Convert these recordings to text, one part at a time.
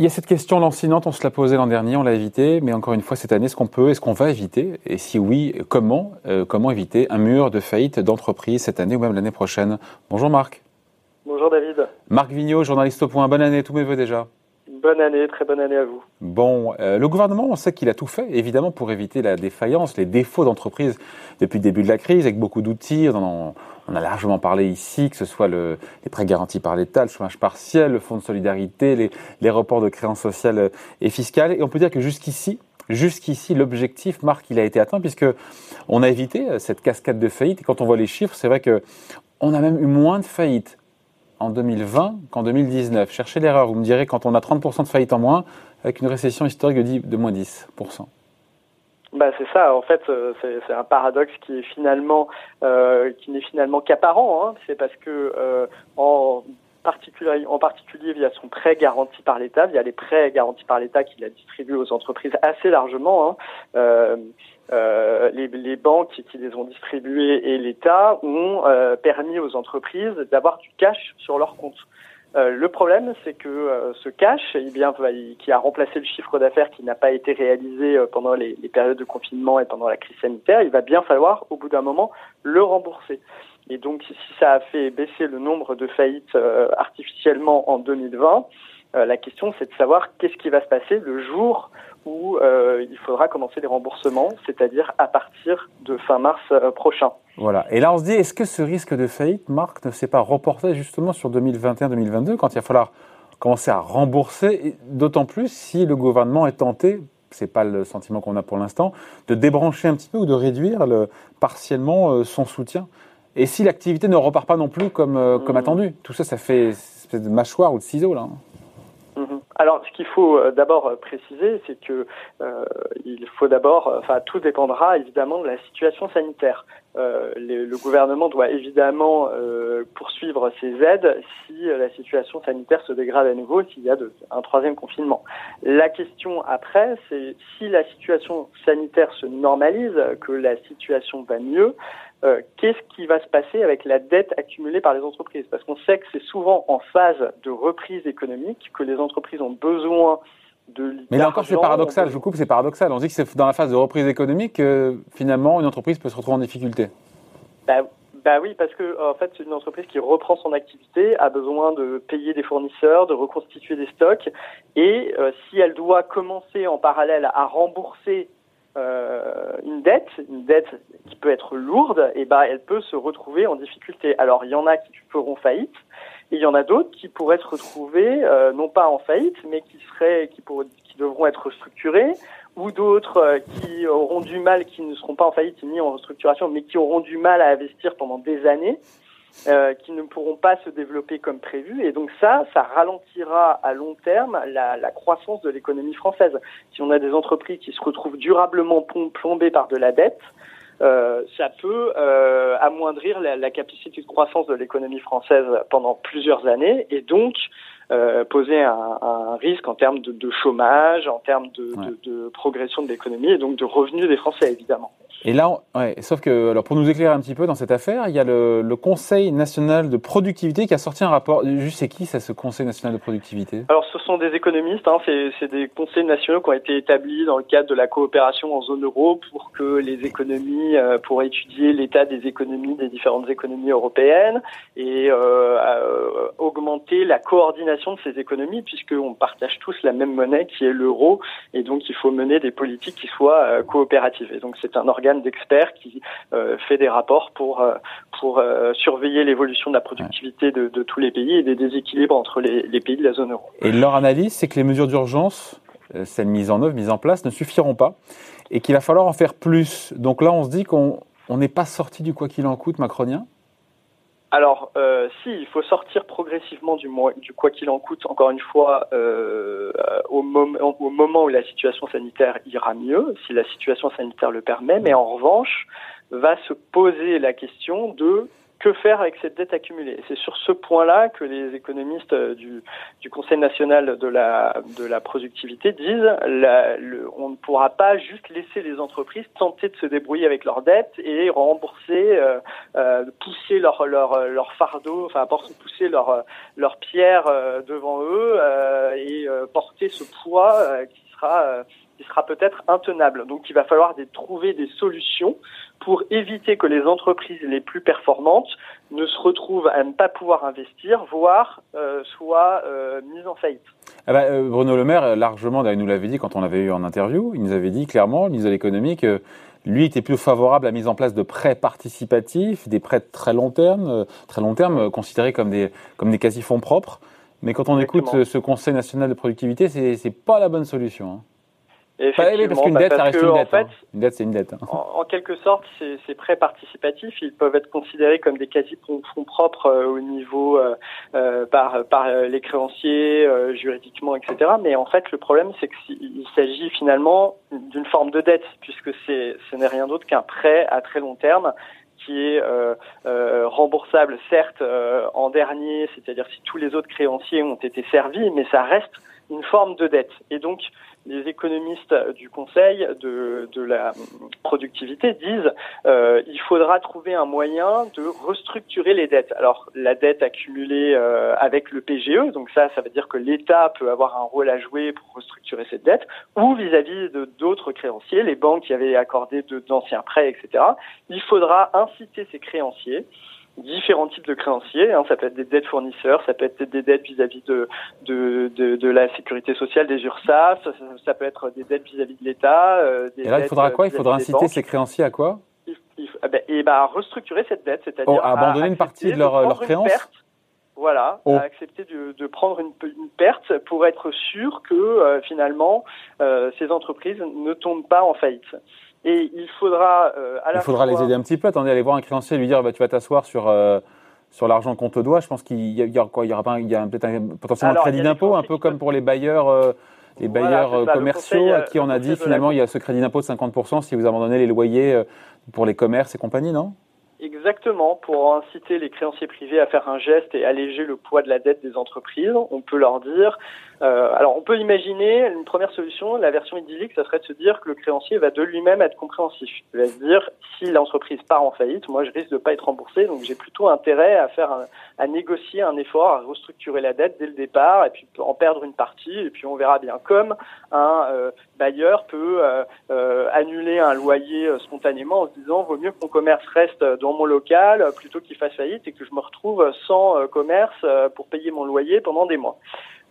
Il y a cette question lancinante, on se l'a posée l'an dernier, on l'a évité, mais encore une fois cette année, est-ce qu'on peut, est-ce qu'on va éviter? Et si oui, comment euh, Comment éviter un mur de faillite d'entreprise cette année ou même l'année prochaine? Bonjour Marc. Bonjour David. Marc Vigneault, journaliste au point. Bonne année, tous mes voeux déjà. Bonne année, très bonne année à vous. Bon, euh, le gouvernement, on sait qu'il a tout fait, évidemment, pour éviter la défaillance, les défauts d'entreprise depuis le début de la crise, avec beaucoup d'outils. On, on, a largement parlé ici, que ce soit le, les prêts garantis par l'État, le chômage partiel, le fonds de solidarité, les, reports de créances sociales et fiscales. Et on peut dire que jusqu'ici, jusqu'ici, l'objectif, Marc, il a été atteint, puisque on a évité cette cascade de faillites. Et quand on voit les chiffres, c'est vrai que on a même eu moins de faillites en 2020 qu'en 2019. Cherchez l'erreur, vous me direz quand on a 30% de faillite en moins, avec une récession historique de, moins 10%. Bah c'est ça. En fait, euh, c'est un paradoxe qui est finalement euh, qui n'est finalement qu'apparent. Hein. C'est parce que euh, en particulier, en particulier via son prêt garanti par l'État, via les prêts garantis par l'État qu'il a distribués aux entreprises assez largement. Hein, euh, les, les, banques qui les ont distribuées et l'État ont euh, permis aux entreprises d'avoir du cash sur leur compte. Euh, le problème, c'est que euh, ce cash, eh bien, qui a remplacé le chiffre d'affaires qui n'a pas été réalisé euh, pendant les, les, périodes de confinement et pendant la crise sanitaire, il va bien falloir, au bout d'un moment, le rembourser. Et donc, si ça a fait baisser le nombre de faillites artificiellement en 2020, la question, c'est de savoir qu'est-ce qui va se passer le jour où euh, il faudra commencer les remboursements, c'est-à-dire à partir de fin mars euh, prochain. Voilà. Et là, on se dit, est-ce que ce risque de faillite, Marc, ne s'est pas reporté justement sur 2021-2022, quand il va falloir commencer à rembourser, d'autant plus si le gouvernement est tenté, c'est pas le sentiment qu'on a pour l'instant, de débrancher un petit peu ou de réduire le, partiellement euh, son soutien? Et si l'activité ne repart pas non plus comme, comme mmh. attendu, tout ça, ça fait une espèce de mâchoire ou de ciseaux là. Alors, ce qu'il faut euh, d'abord euh, préciser, c'est que euh, il faut d'abord, enfin, tout dépendra évidemment de la situation sanitaire. Euh, le gouvernement doit évidemment euh, poursuivre ses aides si la situation sanitaire se dégrade à nouveau, s'il y a de, un troisième confinement. La question après, c'est si la situation sanitaire se normalise, que la situation va mieux, euh, qu'est-ce qui va se passer avec la dette accumulée par les entreprises? Parce qu'on sait que c'est souvent en phase de reprise économique que les entreprises ont besoin de Mais là encore, c'est paradoxal, je vous coupe, c'est paradoxal. On dit que c'est dans la phase de reprise économique que finalement une entreprise peut se retrouver en difficulté. Bah, bah oui, parce que en fait, une entreprise qui reprend son activité a besoin de payer des fournisseurs, de reconstituer des stocks, et euh, si elle doit commencer en parallèle à rembourser euh, une dette, une dette qui peut être lourde, et ben elle peut se retrouver en difficulté. Alors il y en a qui feront faillite, et il y en a d'autres qui pourraient se retrouver euh, non pas en faillite, mais qui seraient, qui, pour, qui devront être structurés, ou d'autres euh, qui auront du mal, qui ne seront pas en faillite ni en restructuration, mais qui auront du mal à investir pendant des années euh, qui ne pourront pas se développer comme prévu. Et donc ça, ça ralentira à long terme la, la croissance de l'économie française. Si on a des entreprises qui se retrouvent durablement plombées par de la dette, euh, ça peut euh, amoindrir la, la, capacité de croissance de l'économie française pendant plusieurs années et donc euh, poser un, un, risque en termes de, de chômage, en termes de, de, de progression de l'économie et donc de revenus des Français évidemment. Et là, ouais, sauf que, alors pour nous éclairer un petit peu dans cette affaire, il y a le, Conseil national de productivité qui a sorti un rapport. Juste, c'est qui ça, ce Conseil national de productivité? Alors, ce sont des économistes. Hein, c'est des conseils nationaux qui ont été établis dans le cadre de la coopération en zone euro pour que les économies, euh, pour étudier l'état des économies des différentes économies européennes et euh, euh, augmenter la coordination de ces économies, puisqu'on partage tous la même monnaie qui est l'euro, et donc il faut mener des politiques qui soient coopératives. Et donc, c'est un organe d'experts qui euh, fait des rapports pour, euh, pour euh, surveiller l'évolution de la productivité de, tous les pays et des déséquilibres entre les, les, pays de la zone euro. Et leur analyse, c'est que les mesures d'urgence, celles mises en œuvre, mises en place, ne suffiront pas et qu'il va falloir en faire plus. Donc là, on se dit qu'on n'est pas sorti du quoi qu'il en coûte macronien? Alors, euh, si, il faut sortir progressivement du, du quoi qu'il en coûte, encore une fois, euh, au, mom au, moment où la situation sanitaire ira mieux, si la situation sanitaire le permet, mais en revanche, va se poser la question de que faire avec cette dette accumulée. C'est sur ce point-là que les économistes euh, du, du, Conseil national de la, de la productivité disent la, le, on ne pourra pas juste laisser les entreprises tenter de se débrouiller avec leurs dettes et rembourser, euh, euh, pousser leur, leur, leur fardeau, enfin pousser leur, leur pierre euh, devant eux euh, et porter ce poids qui sera qui sera peut-être intenable. Donc il va falloir des, trouver des solutions pour éviter que les entreprises les plus performantes ne se retrouvent à ne pas pouvoir investir, voire euh, soient euh, mises en faillite. Ah bah, euh, Bruno Le Maire, largement, il nous l'avait dit quand on l'avait eu en interview, il nous avait dit clairement, le ministre de l'économie, que lui était plus favorable à la mise en place de prêts participatifs, des prêts de très long terme, euh, très long terme considérés comme des, comme des quasi-fonds propres. Mais quand on écoute ce, ce, Conseil national de productivité, c'est pas la bonne solution. Hein. Effectivement, parce qu'une dette, ça reste une dette. Hein. Une dette, c'est une dette. Hein. En, quelque sorte, ces, ces, prêts participatifs, ils peuvent être considérés comme des quasi-fonds propres euh, au niveau euh, euh, par, par les créanciers, euh, juridiquement, etc. Mais en fait, le problème, c'est qu'il s'agit finalement d'une forme de dette, puisque c'est, ce n'est rien d'autre qu'un prêt à très long terme qui est euh, euh, remboursable certes en dernier, c'est-à-dire si tous les autres créanciers ont été servis, mais ça reste une forme de dette. Et donc, les économistes du Conseil de, de la productivité disent euh, il faudra trouver un moyen de restructurer les dettes. Alors la dette accumulée euh, avec le PGE, donc ça, ça veut dire que l'État peut avoir un rôle à jouer pour restructurer cette dette, ou vis-à-vis de d'autres créanciers, les banques qui avaient accordé d'anciens prêts, etc. Il faudra inciter ces créanciers différents types de créanciers. Hein. Ça peut être des dettes fournisseurs, ça peut être des dettes vis-à-vis de, de, de, de, la sécurité sociale des URSAF, ça, ça peut être des dettes vis-à-vis de l'État. Euh, et là, il faudra quoi Il faudra inciter ces créanciers à quoi eh ben, et bah, restructurer cette dette, c'est-à-dire oh, à abandonner une partie de leur, leur créance. Voilà, oh. à accepter de, de prendre une, une, perte pour être sûr que euh, finalement euh, ces entreprises ne tombent pas en faillite. Et il faudra euh, à la Il faudra les aider un petit peu. Attendez, aller voir un créancier, lui dire bah, tu vas t'asseoir sur euh, sur l'argent qu'on te doit. Je pense qu'il y, aura quoi? Il y peut-être potentiellement un crédit d'impôt, un peu comme pour les bailleurs. Euh, les bailleurs commerciaux à qui on a dit finalement il y a ce crédit d'impôt de 50% si vous abandonnez les loyers pour les commerces et compagnie, non? Exactement, pour inciter les créanciers privés à faire un geste et alléger le poids de la dette des entreprises, on peut leur dire euh, alors, on peut imaginer une première solution, la version idyllique, ça serait de se dire que le créancier va de lui-même être compréhensif. Il va se dire, si l'entreprise part en faillite, moi, je risque de pas être remboursé, donc j'ai plutôt intérêt à faire, à négocier un effort, à restructurer la dette dès le départ, et puis en perdre une partie, et puis on verra bien. Comme un euh, bailleur peut euh, annuler un loyer spontanément en se disant, vaut mieux que mon commerce reste dans mon local plutôt qu'il fasse faillite et que je me retrouve sans commerce pour payer mon loyer pendant des mois.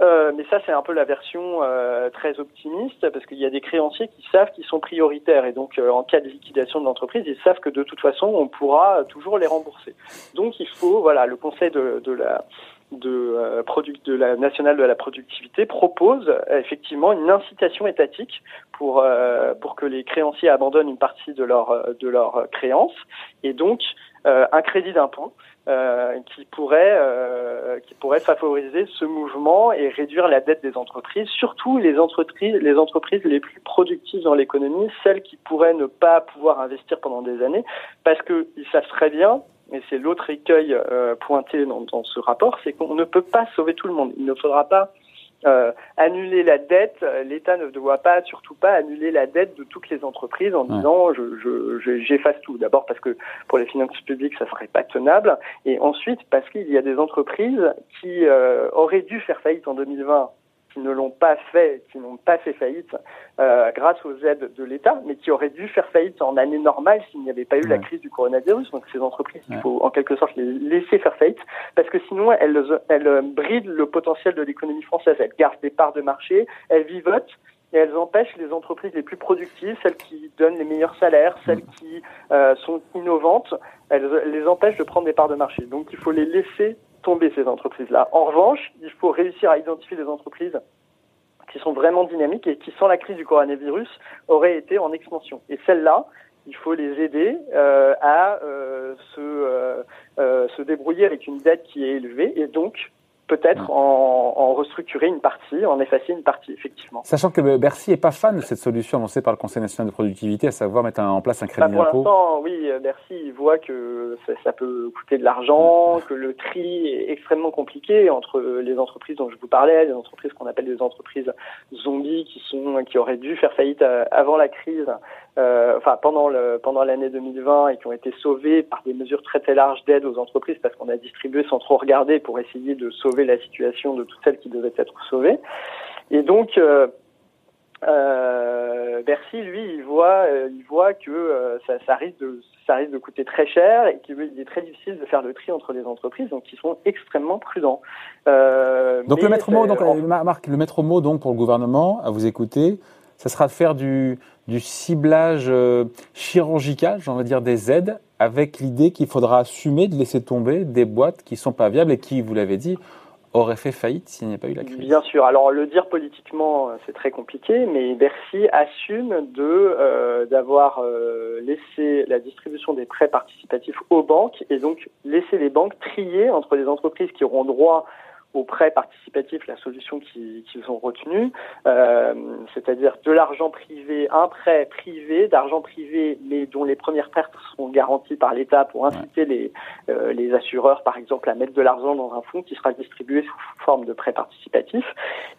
Euh, mais ça, c'est un peu la version euh, très optimiste parce qu'il y a des créanciers qui savent qu'ils sont prioritaires et donc euh, en cas de liquidation de l'entreprise, ils savent que de toute façon, on pourra toujours les rembourser. Donc, il faut, voilà, le Conseil de, de la de, euh, la nationale de la productivité propose effectivement une incitation étatique pour pour que les créanciers abandonnent une partie de leur de leur créance et donc un crédit d'impôt euh, qui pourrait euh, qui pourrait favoriser ce mouvement et réduire la dette des entreprises, surtout les entreprises les entreprises les plus productives dans l'économie, celles qui pourraient ne pas pouvoir investir pendant des années, parce que ils savent très bien et c'est l'autre écueil euh, pointé dans, dans, ce rapport, c'est qu'on ne peut pas sauver tout le monde. Il ne faudra pas euh, annuler la dette. L'État ne doit pas, surtout pas, annuler la dette de toutes les entreprises en disant je, j'efface tout. D'abord parce que pour les finances publiques, ça serait pas tenable, et ensuite parce qu'il y a des entreprises qui euh, auraient dû faire faillite en 2020 qui ne l'ont pas fait, qui n'ont pas fait faillite euh, grâce aux aides de l'État, mais qui auraient dû faire faillite en année normale s'il n'y avait pas eu la crise du coronavirus. Donc ces entreprises, il faut en quelque sorte les laisser faire faillite, parce que sinon elles, elles brident le potentiel de l'économie française. Elles gardent des parts de marché, elles vivotent, et elles empêchent les entreprises les plus productives, celles qui donnent les meilleurs salaires, celles qui euh, sont innovantes, elles les empêchent de prendre des parts de marché. Donc il faut les laisser ces entreprises-là. En revanche, il faut réussir à identifier des entreprises qui sont vraiment dynamiques et qui, sans la crise du coronavirus, auraient été en expansion. Et celles-là, il faut les aider euh, à euh, se, euh se débrouiller avec une dette qui est élevée et donc peut-être mm. en, restructurer une partie, en effacer une partie, effectivement. Sachant que Bercy n'est pas fan de cette solution annoncée par le Conseil national de productivité, à savoir mettre en place un crédit bah, d'impôt. Pour l'instant, oui, Bercy voit que ça, peut coûter de l'argent, mm. que le tri est extrêmement compliqué entre les entreprises dont je vous parlais, les entreprises qu'on appelle des entreprises zombies qui sont qui auraient dû faire faillite euh, avant la crise, euh, enfin pendant le pendant l'année 2020 et qui ont été sauvées par des mesures très très larges d'aide aux entreprises parce qu'on a distribué sans trop regarder pour essayer de sauver la situation de toutes celles qui devaient être sauvées. Et donc, euh, euh, Bercy, lui, il voit, euh, il voit que ça, ça, risque de, ça risque de coûter très cher et qu'il est très difficile de faire le tri entre les entreprises, donc ils sont extrêmement prudents. donc le maître mot, donc Marc, le maître mot donc pour le gouvernement, à vous écouter, ça sera de faire du, ciblage chirurgical, j'en dire des aides, avec l'idée qu'il faudra assumer de laisser tomber des boîtes qui sont pas viables et qui, vous l'avez dit, aurait fait faillite s'il n'y avait pas eu la crise Bien sûr. Alors le dire politiquement, c'est très compliqué, mais Bercy assume de euh, d'avoir euh, laissé la distribution des prêts participatifs aux banques et donc laisser les banques trier entre les entreprises qui auront droit au prêt participatif, la solution qu'ils ont retenue, euh, c'est-à-dire de l'argent privé, un prêt privé, d'argent privé, mais dont les premières pertes seront garanties par l'État pour inciter les, euh, les assureurs, par exemple, à mettre de l'argent dans un fonds qui sera distribué sous forme de prêt participatif.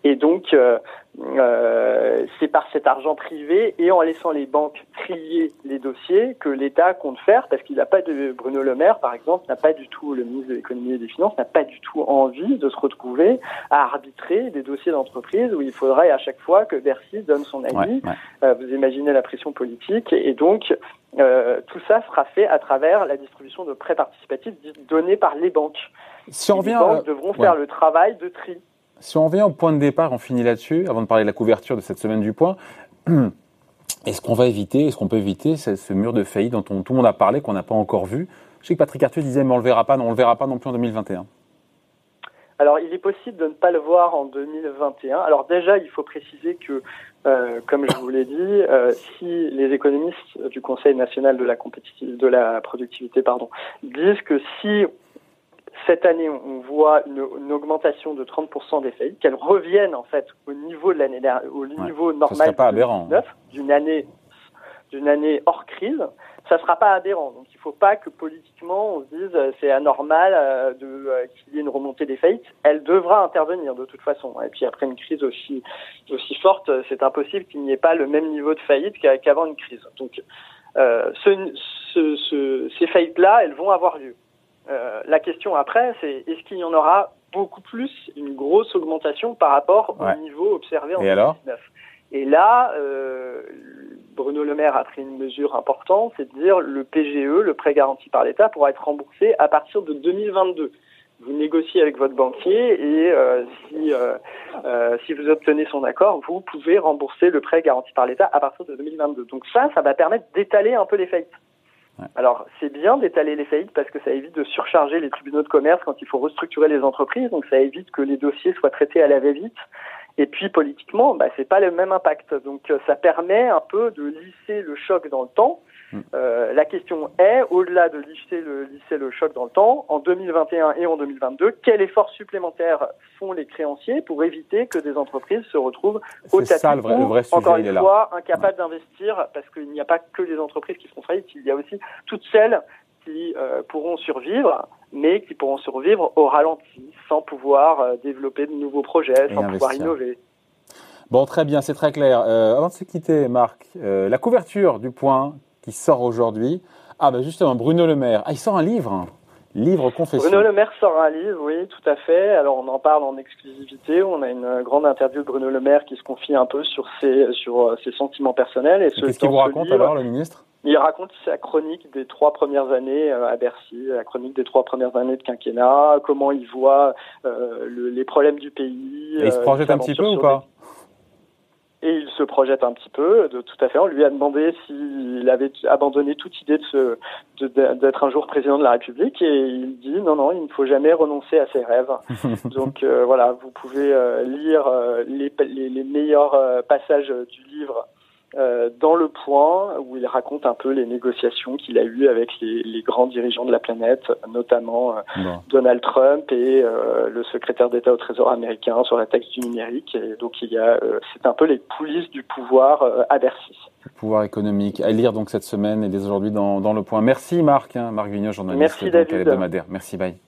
Et donc, euh, euh, c'est par cet argent privé et en laissant les banques trier les dossiers que l'État compte faire, parce qu'il n'a pas de Bruno Le Maire, par exemple, n'a pas du tout le ministre de l'économie et des finances n'a pas du tout envie de se retrouver à arbitrer des dossiers d'entreprise où il faudrait à chaque fois que Bercy donne son avis. Euh, vous imaginez la pression politique et donc euh, tout ça sera fait à travers la distribution de prêts participatifs donnés par les banques. Si on les banques devront faire le travail de tri. Si on revient au point de départ, on finit là-dessus, avant de parler de la couverture de cette semaine du point. Est-ce qu'on va éviter, est-ce qu'on peut éviter ce, mur de faillite dont tout le monde a parlé, qu'on n'a pas encore vu? Je sais que Patrick Arthur disait, mais on le verra pas, non, on le verra pas non plus en 2021. Alors, il est possible de ne pas le voir en 2021. Alors déjà, il faut préciser que, euh, comme je vous l'ai dit, euh, si les économistes du Conseil national de la, de la productivité pardon, disent que si cette année, on voit une, augmentation de 30% des faillites, qu'elles reviennent en fait au niveau de l'année au niveau normal d'une année d'une année hors crise, ça sera pas aberrant. Donc il faut pas que politiquement on se dise euh, c'est anormal euh, de euh, qu'il y ait une remontée des faillites. Elle devra intervenir de toute façon. Et puis après une crise aussi aussi forte, c'est impossible qu'il n'y ait pas le même niveau de faillite qu'avant une crise. Donc ce, ce, ces faillites là, elles vont avoir lieu. La question après, c'est est-ce qu'il y en aura beaucoup plus, une grosse augmentation par rapport au niveau observé en 2019 Et là, Bruno Le Maire a pris une mesure importante, c'est de dire le PGE, le prêt garanti par l'État, pourra être remboursé à partir de 2022 vous négociez avec votre banquier et euh, si, si vous obtenez son accord, vous pouvez rembourser le prêt garanti par l'État à partir de 2022. Donc ça, ça va permettre d'étaler un peu les faillites. Alors, c'est bien d'étaler les faillites parce que ça évite de surcharger les tribunaux de commerce quand il faut restructurer les entreprises. Donc, ça évite que les dossiers soient traités à la va-vite. Et puis, politiquement, bah, c'est pas le même impact. Donc, ça permet un peu de lisser le choc dans le temps Mm. Euh, la question est, au-delà de lisser le, lisser le choc dans le temps, en 2021 et en 2022, quel effort supplémentaire font les créanciers pour éviter que des entreprises se retrouvent au tapis ça, le vrai, le vrai sujet, encore une fois, incapables d'investir, parce qu'il n'y a pas que les entreprises qui font faillite, il y a aussi toutes celles qui euh, pourront survivre, mais qui pourront survivre au ralenti, sans pouvoir euh, développer de nouveaux projets, sans pouvoir innover. Bon, très bien, c'est très clair. avant de se quitter, Marc, la couverture du point qui sort aujourd'hui. Ah ben justement, Bruno Le Maire. Ah, il sort un livre Livre confession. Bruno Le Maire sort un livre, oui, tout à fait. Alors on en parle en exclusivité. On a une grande interview de Bruno Le Maire qui se confie un peu sur ses, sur euh, ses sentiments personnels. Et, Qu'est-ce qu'il vous raconte alors, le ministre? Il raconte sa chronique des trois premières années euh, à Bercy, la chronique des trois premières années de quinquennat, comment il voit euh, les problèmes du pays. Et il se projette un petit peu ou pas et il se projette un petit peu, de, tout à fait. On lui a demandé s'il avait abandonné toute idée de d'être un jour président de la République, et il dit non, non, il ne faut jamais renoncer à ses rêves. Donc euh, voilà, vous pouvez euh, lire euh, les, les, les, meilleurs passages du livre euh, dans le point où il raconte un peu les négociations qu'il a eues avec les, les, grands dirigeants de la planète, notamment Donald Trump et le secrétaire d'État au Trésor américain sur la taxe du numérique. Et donc il y a, c'est un peu les coulisses du pouvoir à Bercy. Le pouvoir économique à lire donc cette semaine et dès aujourd'hui dans, dans le point. Merci Marc, hein, Marc Vigneault, journaliste Merci, David. hebdomadaire. Merci, bye.